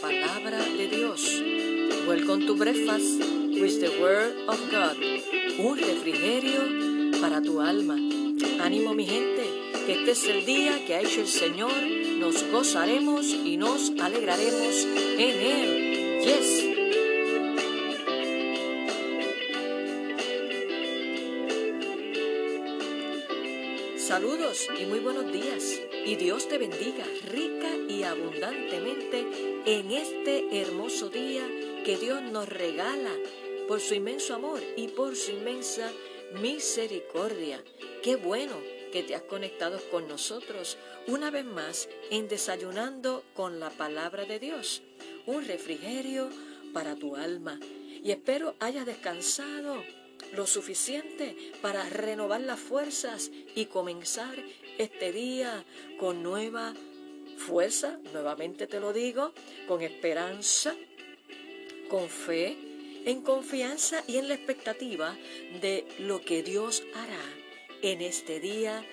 Palabra de Dios. Welcome to Breakfast with the Word of God. Un refrigerio para tu alma. Ánimo mi gente, que este es el día que ha hecho el Señor. Nos gozaremos y nos alegraremos en Él. Saludos y muy buenos días. Y Dios te bendiga rica y abundantemente en este hermoso día que Dios nos regala por su inmenso amor y por su inmensa misericordia. Qué bueno que te has conectado con nosotros una vez más en Desayunando con la Palabra de Dios, un refrigerio para tu alma. Y espero hayas descansado lo suficiente para renovar las fuerzas y comenzar este día con nueva fuerza, nuevamente te lo digo, con esperanza, con fe, en confianza y en la expectativa de lo que Dios hará en este día,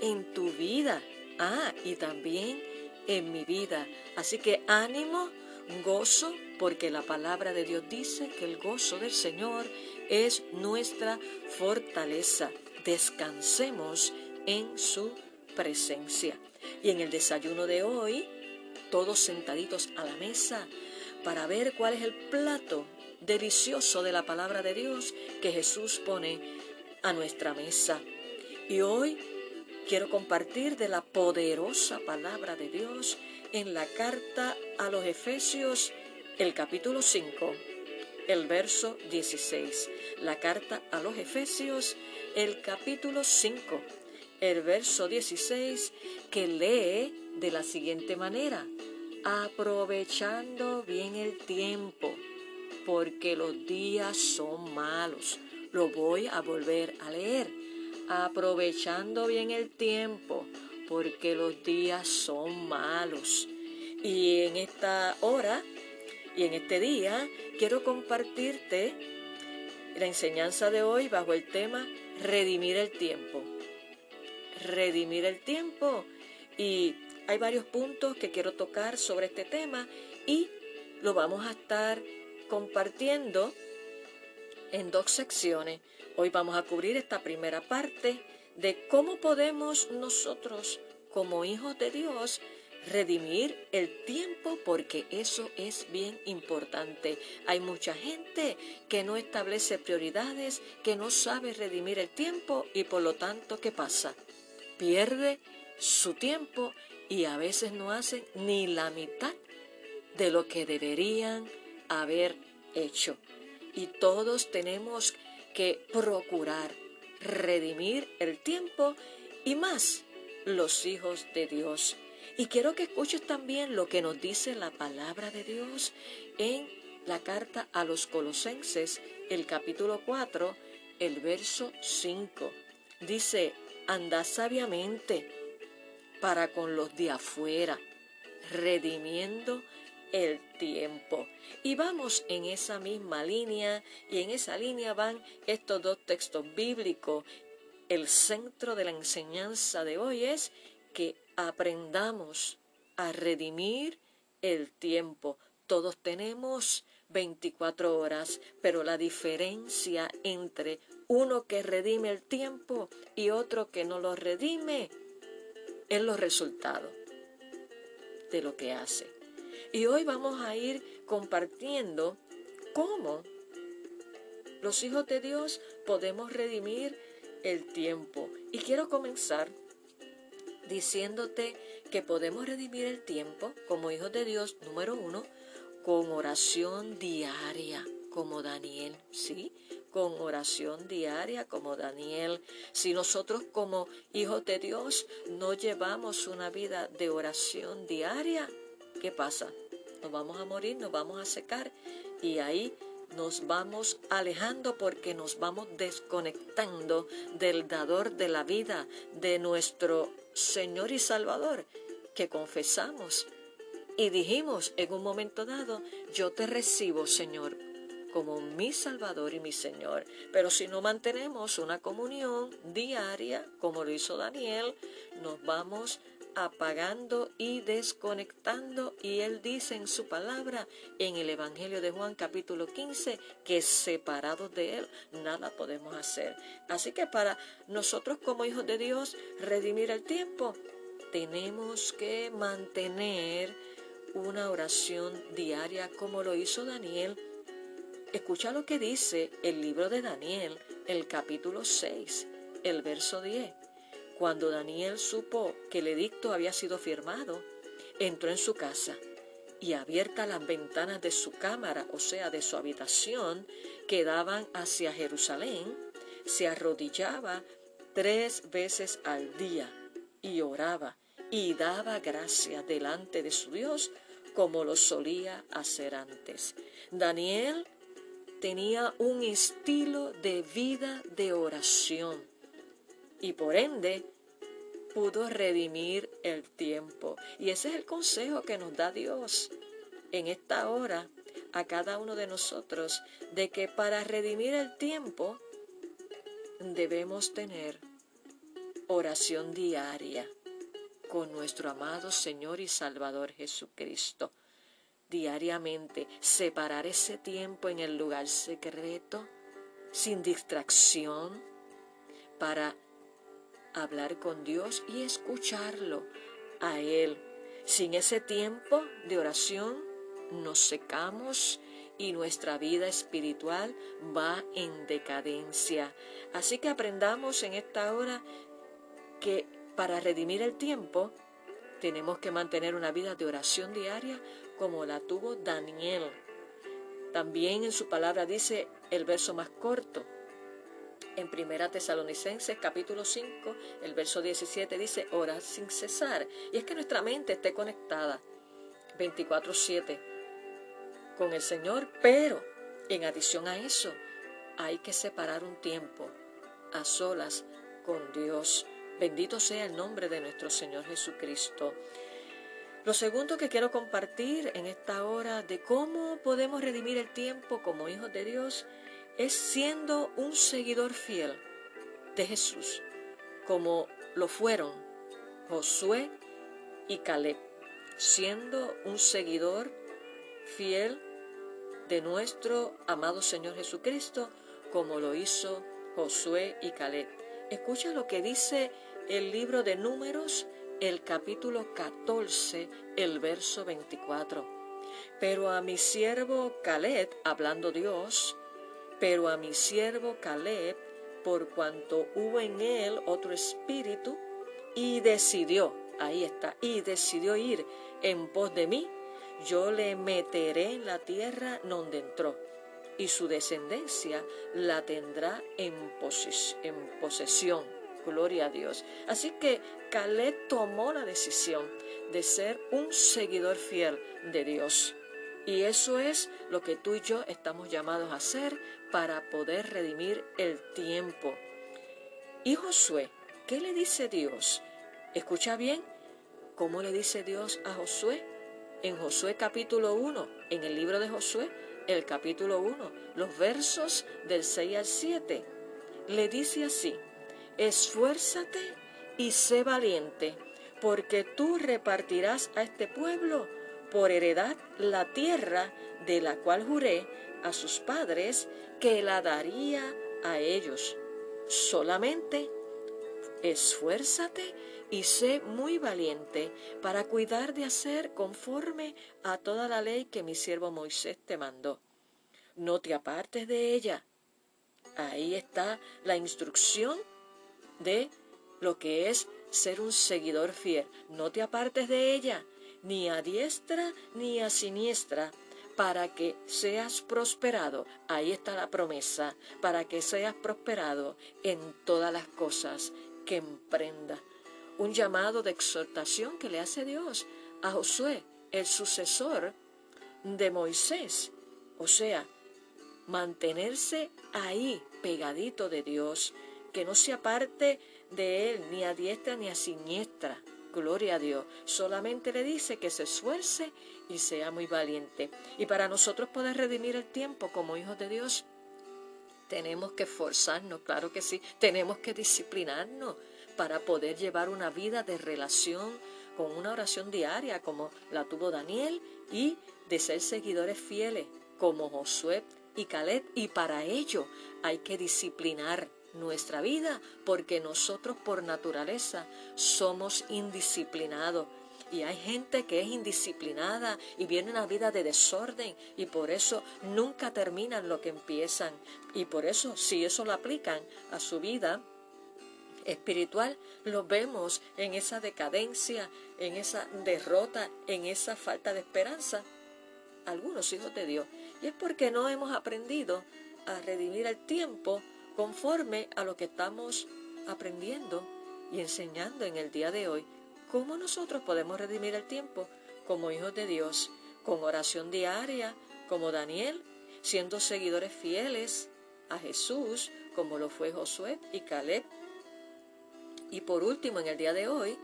en tu vida, ah, y también en mi vida. Así que ánimo, gozo, porque la palabra de Dios dice que el gozo del Señor es nuestra fortaleza. Descansemos en su presencia. Y en el desayuno de hoy, todos sentaditos a la mesa para ver cuál es el plato delicioso de la palabra de Dios que Jesús pone a nuestra mesa. Y hoy quiero compartir de la poderosa palabra de Dios en la carta a los Efesios, el capítulo 5 el verso 16. La carta a los Efesios, el capítulo 5, el verso 16, que lee de la siguiente manera, aprovechando bien el tiempo, porque los días son malos. Lo voy a volver a leer. Aprovechando bien el tiempo, porque los días son malos. Y en esta hora y en este día quiero compartirte la enseñanza de hoy bajo el tema redimir el tiempo. Redimir el tiempo. Y hay varios puntos que quiero tocar sobre este tema y lo vamos a estar compartiendo en dos secciones. Hoy vamos a cubrir esta primera parte de cómo podemos nosotros como hijos de Dios redimir el tiempo porque eso es bien importante. Hay mucha gente que no establece prioridades, que no sabe redimir el tiempo y por lo tanto, ¿qué pasa? Pierde su tiempo y a veces no hacen ni la mitad de lo que deberían haber hecho. Y todos tenemos que procurar redimir el tiempo y más los hijos de Dios. Y quiero que escuches también lo que nos dice la palabra de Dios en la carta a los Colosenses, el capítulo 4, el verso 5. Dice, anda sabiamente para con los de afuera, redimiendo el tiempo. Y vamos en esa misma línea y en esa línea van estos dos textos bíblicos. El centro de la enseñanza de hoy es que aprendamos a redimir el tiempo. Todos tenemos 24 horas, pero la diferencia entre uno que redime el tiempo y otro que no lo redime es los resultados de lo que hace. Y hoy vamos a ir compartiendo cómo los hijos de Dios podemos redimir el tiempo. Y quiero comenzar diciéndote que podemos redimir el tiempo como hijos de Dios, número uno, con oración diaria, como Daniel, ¿sí? Con oración diaria, como Daniel. Si nosotros como hijos de Dios no llevamos una vida de oración diaria, ¿qué pasa? Nos vamos a morir, nos vamos a secar y ahí nos vamos alejando porque nos vamos desconectando del dador de la vida, de nuestro Señor y Salvador, que confesamos y dijimos en un momento dado, yo te recibo, Señor, como mi Salvador y mi Señor. Pero si no mantenemos una comunión diaria, como lo hizo Daniel, nos vamos apagando y desconectando. Y Él dice en su palabra, en el Evangelio de Juan capítulo 15, que separados de Él nada podemos hacer. Así que para nosotros como hijos de Dios, redimir el tiempo, tenemos que mantener una oración diaria como lo hizo Daniel. Escucha lo que dice el libro de Daniel, el capítulo 6, el verso 10. Cuando Daniel supo que el edicto había sido firmado, entró en su casa y abiertas las ventanas de su cámara, o sea, de su habitación, que daban hacia Jerusalén, se arrodillaba tres veces al día y oraba y daba gracia delante de su Dios como lo solía hacer antes. Daniel tenía un estilo de vida de oración y por ende pudo redimir el tiempo. Y ese es el consejo que nos da Dios en esta hora a cada uno de nosotros, de que para redimir el tiempo debemos tener oración diaria con nuestro amado Señor y Salvador Jesucristo. Diariamente separar ese tiempo en el lugar secreto, sin distracción, para hablar con Dios y escucharlo a Él. Sin ese tiempo de oración nos secamos y nuestra vida espiritual va en decadencia. Así que aprendamos en esta hora que para redimir el tiempo tenemos que mantener una vida de oración diaria como la tuvo Daniel. También en su palabra dice el verso más corto, en Primera Tesalonicenses capítulo 5, el verso 17 dice, ora sin cesar. Y es que nuestra mente esté conectada 24/7 con el Señor, pero en adición a eso hay que separar un tiempo a solas con Dios. Bendito sea el nombre de nuestro Señor Jesucristo. Lo segundo que quiero compartir en esta hora de cómo podemos redimir el tiempo como hijos de Dios es siendo un seguidor fiel de Jesús, como lo fueron Josué y Caleb, siendo un seguidor fiel de nuestro amado Señor Jesucristo, como lo hizo Josué y Caleb. Escucha lo que dice el libro de Números, el capítulo 14, el verso 24. Pero a mi siervo Caleb, hablando Dios, pero a mi siervo Caleb, por cuanto hubo en él otro espíritu, y decidió, ahí está, y decidió ir en pos de mí, yo le meteré en la tierra donde entró, y su descendencia la tendrá en, en posesión. Gloria a Dios. Así que Caleb tomó la decisión de ser un seguidor fiel de Dios. Y eso es lo que tú y yo estamos llamados a hacer para poder redimir el tiempo. Y Josué, ¿qué le dice Dios? Escucha bien cómo le dice Dios a Josué. En Josué capítulo 1, en el libro de Josué, el capítulo 1, los versos del 6 al 7, le dice así, esfuérzate y sé valiente, porque tú repartirás a este pueblo por heredad la tierra de la cual juré a sus padres que la daría a ellos. Solamente esfuérzate y sé muy valiente para cuidar de hacer conforme a toda la ley que mi siervo Moisés te mandó. No te apartes de ella. Ahí está la instrucción de lo que es ser un seguidor fiel. No te apartes de ella ni a diestra ni a siniestra, para que seas prosperado. Ahí está la promesa, para que seas prosperado en todas las cosas que emprenda. Un llamado de exhortación que le hace Dios a Josué, el sucesor de Moisés. O sea, mantenerse ahí pegadito de Dios, que no se aparte de él ni a diestra ni a siniestra, Gloria a Dios. Solamente le dice que se esfuerce y sea muy valiente. Y para nosotros poder redimir el tiempo como hijos de Dios, tenemos que esforzarnos, claro que sí. Tenemos que disciplinarnos para poder llevar una vida de relación con una oración diaria como la tuvo Daniel y de ser seguidores fieles como Josué y Caleb. Y para ello hay que disciplinar nuestra vida porque nosotros por naturaleza somos indisciplinados. Y hay gente que es indisciplinada y viene una vida de desorden y por eso nunca terminan lo que empiezan. Y por eso, si eso lo aplican a su vida espiritual, lo vemos en esa decadencia, en esa derrota, en esa falta de esperanza. Algunos hijos de Dios. Y es porque no hemos aprendido a redimir el tiempo conforme a lo que estamos aprendiendo y enseñando en el día de hoy. ¿Cómo nosotros podemos redimir el tiempo como hijos de Dios? Con oración diaria, como Daniel, siendo seguidores fieles a Jesús, como lo fue Josué y Caleb. Y por último, en el día de hoy,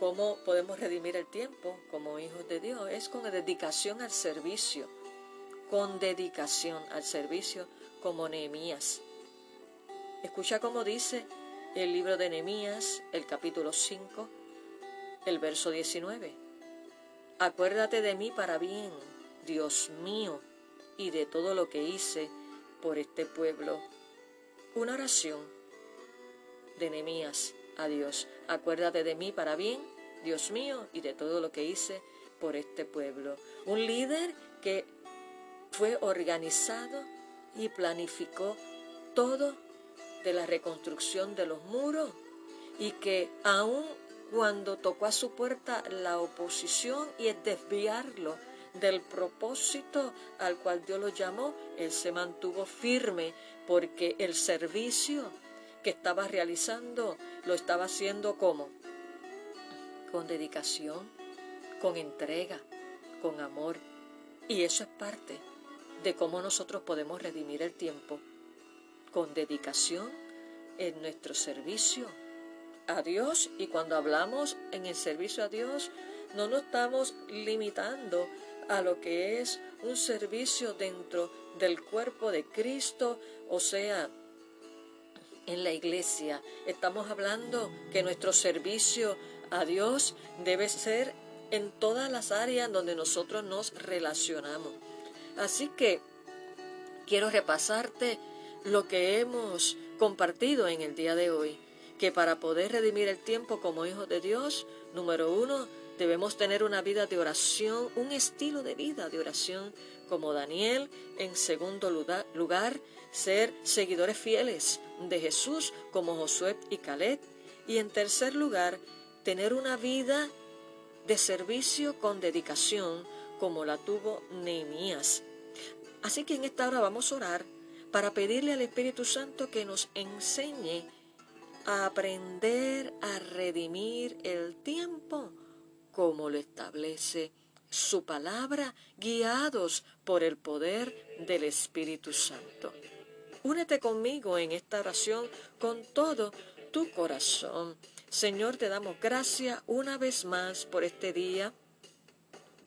¿cómo podemos redimir el tiempo como hijos de Dios? Es con dedicación al servicio, con dedicación al servicio como Nehemías. Escucha cómo dice el libro de Nehemías, el capítulo 5, el verso 19. Acuérdate de mí para bien, Dios mío, y de todo lo que hice por este pueblo. Una oración de Nehemías a Dios. Acuérdate de mí para bien, Dios mío, y de todo lo que hice por este pueblo. Un líder que fue organizado y planificó todo de la reconstrucción de los muros y que aun cuando tocó a su puerta la oposición y es desviarlo del propósito al cual Dios lo llamó, él se mantuvo firme porque el servicio que estaba realizando lo estaba haciendo como con dedicación, con entrega, con amor. Y eso es parte de cómo nosotros podemos redimir el tiempo con dedicación en nuestro servicio a Dios y cuando hablamos en el servicio a Dios no nos estamos limitando a lo que es un servicio dentro del cuerpo de Cristo, o sea, en la iglesia. Estamos hablando que nuestro servicio a Dios debe ser en todas las áreas donde nosotros nos relacionamos. Así que quiero repasarte lo que hemos compartido en el día de hoy, que para poder redimir el tiempo como hijos de Dios, número uno, debemos tener una vida de oración, un estilo de vida de oración como Daniel. En segundo lugar, ser seguidores fieles de Jesús como Josué y Caleb. Y en tercer lugar, tener una vida de servicio con dedicación como la tuvo Nehemías. Así que en esta hora vamos a orar para pedirle al Espíritu Santo que nos enseñe a aprender a redimir el tiempo como lo establece su palabra, guiados por el poder del Espíritu Santo. Únete conmigo en esta oración con todo tu corazón. Señor, te damos gracias una vez más por este día.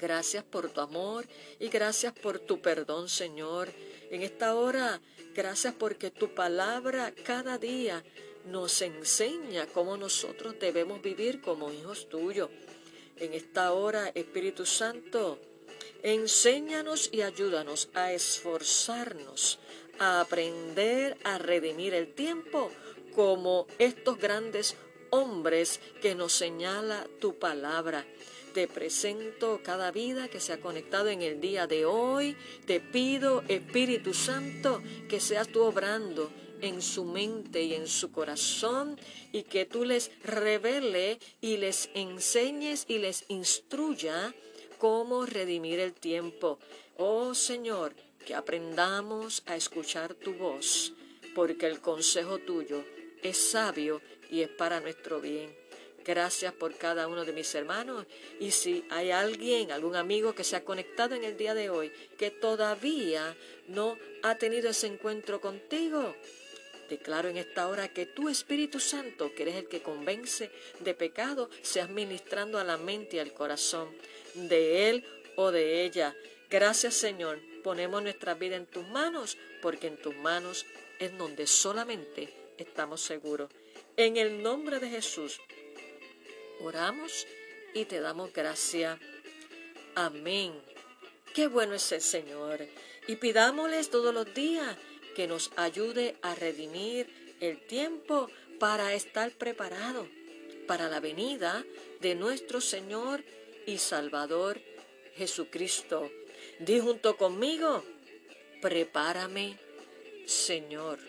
Gracias por tu amor y gracias por tu perdón, Señor. En esta hora, gracias porque tu palabra cada día nos enseña cómo nosotros debemos vivir como hijos tuyos. En esta hora, Espíritu Santo, enséñanos y ayúdanos a esforzarnos, a aprender a redimir el tiempo como estos grandes hombres que nos señala tu palabra. Te presento cada vida que se ha conectado en el día de hoy. Te pido, Espíritu Santo, que seas tú obrando en su mente y en su corazón y que tú les revele y les enseñes y les instruya cómo redimir el tiempo. Oh Señor, que aprendamos a escuchar tu voz, porque el consejo tuyo es sabio y es para nuestro bien. Gracias por cada uno de mis hermanos. Y si hay alguien, algún amigo que se ha conectado en el día de hoy, que todavía no ha tenido ese encuentro contigo, declaro en esta hora que tu Espíritu Santo, que eres el que convence de pecado, seas ministrando a la mente y al corazón de él o de ella. Gracias Señor. Ponemos nuestra vida en tus manos, porque en tus manos es donde solamente estamos seguros. En el nombre de Jesús, oramos y te damos gracias. Amén. Qué bueno es el Señor. Y pidámosles todos los días que nos ayude a redimir el tiempo para estar preparado para la venida de nuestro Señor y Salvador Jesucristo. Di junto conmigo, prepárame, Señor.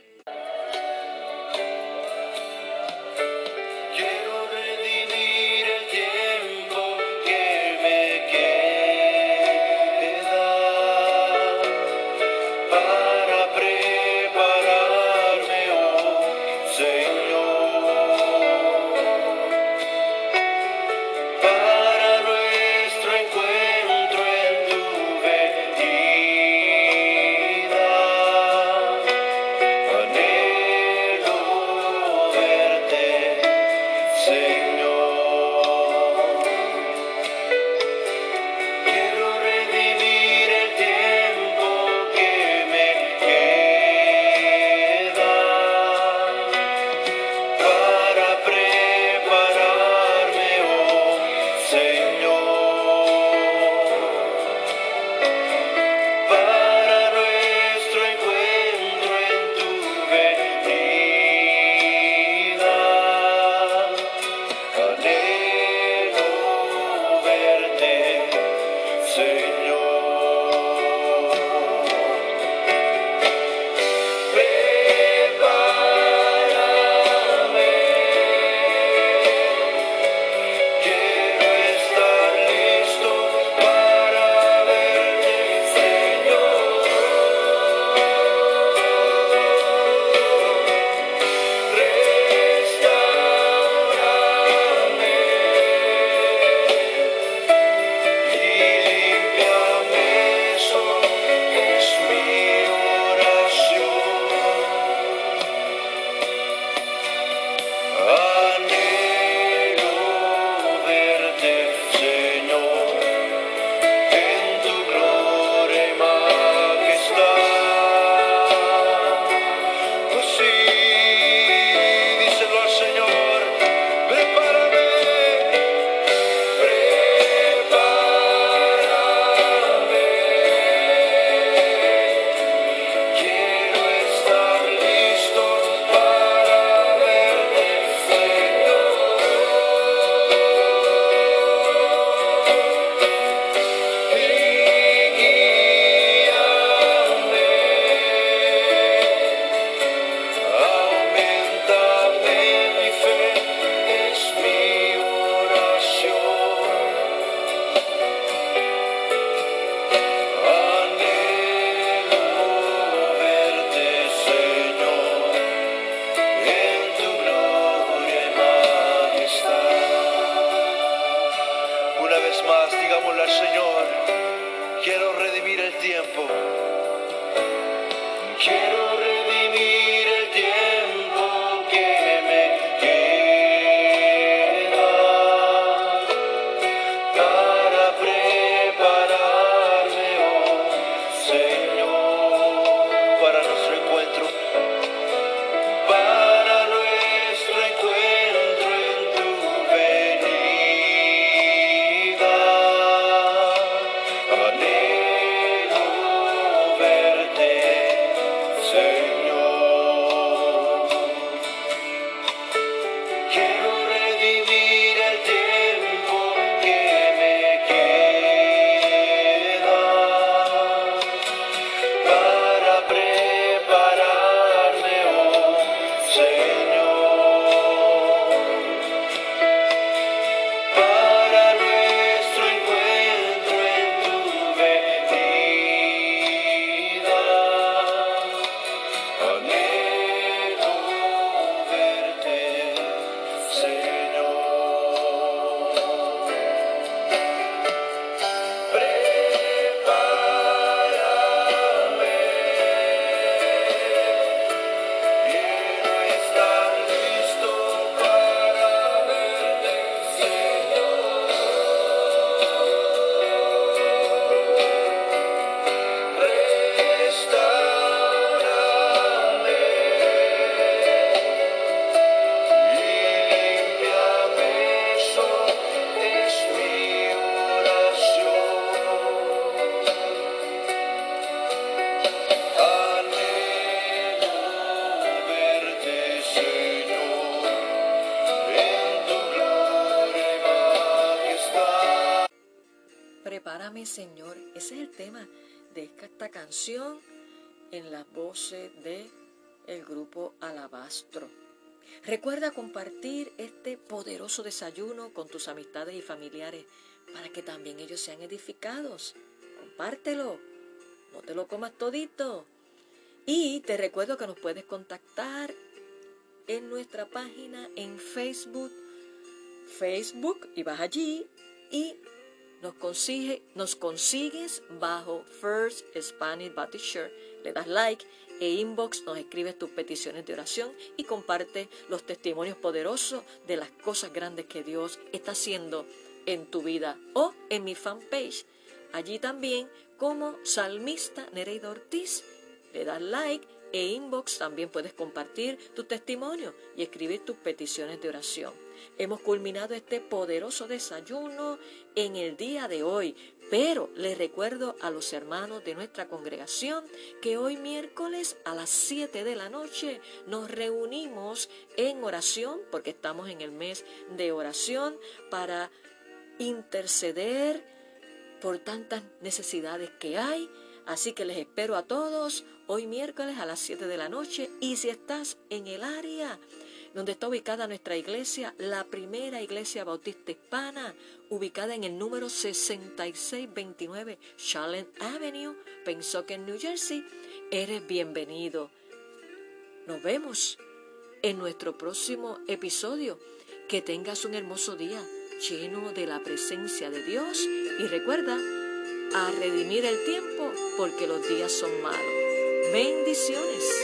Ese es el tema de esta canción en las voces de el grupo Alabastro. Recuerda compartir este poderoso desayuno con tus amistades y familiares para que también ellos sean edificados. Compártelo, no te lo comas todito. Y te recuerdo que nos puedes contactar en nuestra página en Facebook, Facebook, y vas allí y nos, consigue, nos consigues bajo First Spanish Baptist Church. Le das like e inbox, nos escribes tus peticiones de oración y comparte los testimonios poderosos de las cosas grandes que Dios está haciendo en tu vida o en mi fanpage. Allí también como salmista Nereida Ortiz. Le das like e inbox también puedes compartir tu testimonio y escribir tus peticiones de oración. Hemos culminado este poderoso desayuno en el día de hoy, pero les recuerdo a los hermanos de nuestra congregación que hoy miércoles a las 7 de la noche nos reunimos en oración, porque estamos en el mes de oración, para interceder por tantas necesidades que hay. Así que les espero a todos hoy miércoles a las 7 de la noche y si estás en el área donde está ubicada nuestra iglesia, la primera iglesia bautista hispana, ubicada en el número 6629 Charlotte Avenue, en New Jersey, eres bienvenido. Nos vemos en nuestro próximo episodio. Que tengas un hermoso día lleno de la presencia de Dios y recuerda a redimir el tiempo porque los días son malos. Bendiciones.